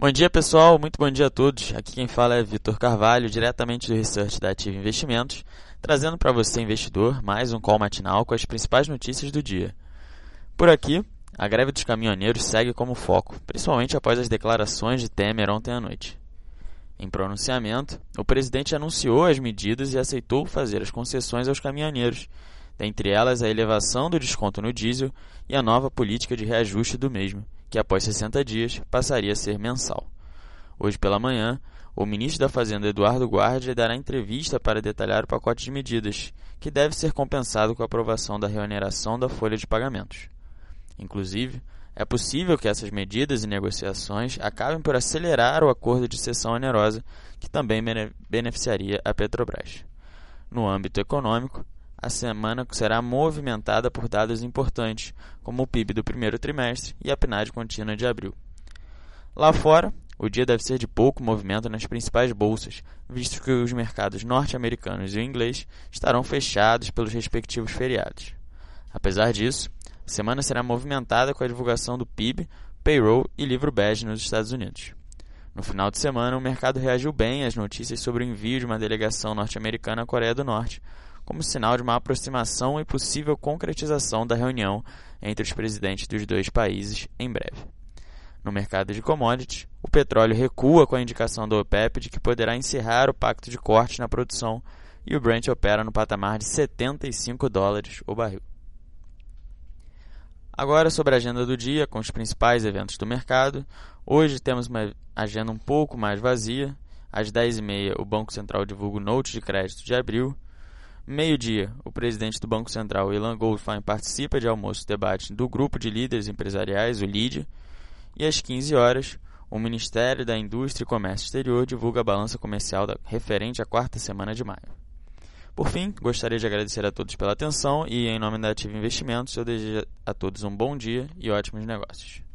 Bom dia pessoal, muito bom dia a todos. Aqui quem fala é Vitor Carvalho, diretamente do Research da Ativa Investimentos, trazendo para você, investidor, mais um call matinal com as principais notícias do dia. Por aqui, a greve dos caminhoneiros segue como foco, principalmente após as declarações de Temer ontem à noite. Em pronunciamento, o presidente anunciou as medidas e aceitou fazer as concessões aos caminhoneiros, dentre elas a elevação do desconto no diesel e a nova política de reajuste do mesmo que após 60 dias passaria a ser mensal. Hoje pela manhã, o ministro da Fazenda Eduardo Guardia dará entrevista para detalhar o pacote de medidas, que deve ser compensado com a aprovação da reoneração da folha de pagamentos. Inclusive, é possível que essas medidas e negociações acabem por acelerar o acordo de cessão onerosa, que também beneficiaria a Petrobras. No âmbito econômico, a semana será movimentada por dados importantes, como o PIB do primeiro trimestre e a PNAD contínua de abril. Lá fora, o dia deve ser de pouco movimento nas principais bolsas, visto que os mercados norte-americanos e o inglês estarão fechados pelos respectivos feriados. Apesar disso, a semana será movimentada com a divulgação do PIB, payroll e livro bege nos Estados Unidos. No final de semana, o mercado reagiu bem às notícias sobre o envio de uma delegação norte-americana à Coreia do Norte, como sinal de uma aproximação e possível concretização da reunião entre os presidentes dos dois países em breve. No mercado de commodities, o petróleo recua com a indicação do OPEP de que poderá encerrar o pacto de corte na produção e o Brent opera no patamar de 75 dólares o barril. Agora sobre a agenda do dia, com os principais eventos do mercado. Hoje temos uma agenda um pouco mais vazia. Às 10h30, o Banco Central divulga o Note de crédito de abril. Meio-dia, o presidente do Banco Central, Ilan Goldfein, participa de almoço e debate do grupo de líderes empresariais, o LID. E às 15 horas, o Ministério da Indústria e Comércio Exterior divulga a balança comercial da, referente à quarta semana de maio. Por fim, gostaria de agradecer a todos pela atenção e, em nome da Ativa Investimentos, eu desejo a todos um bom dia e ótimos negócios.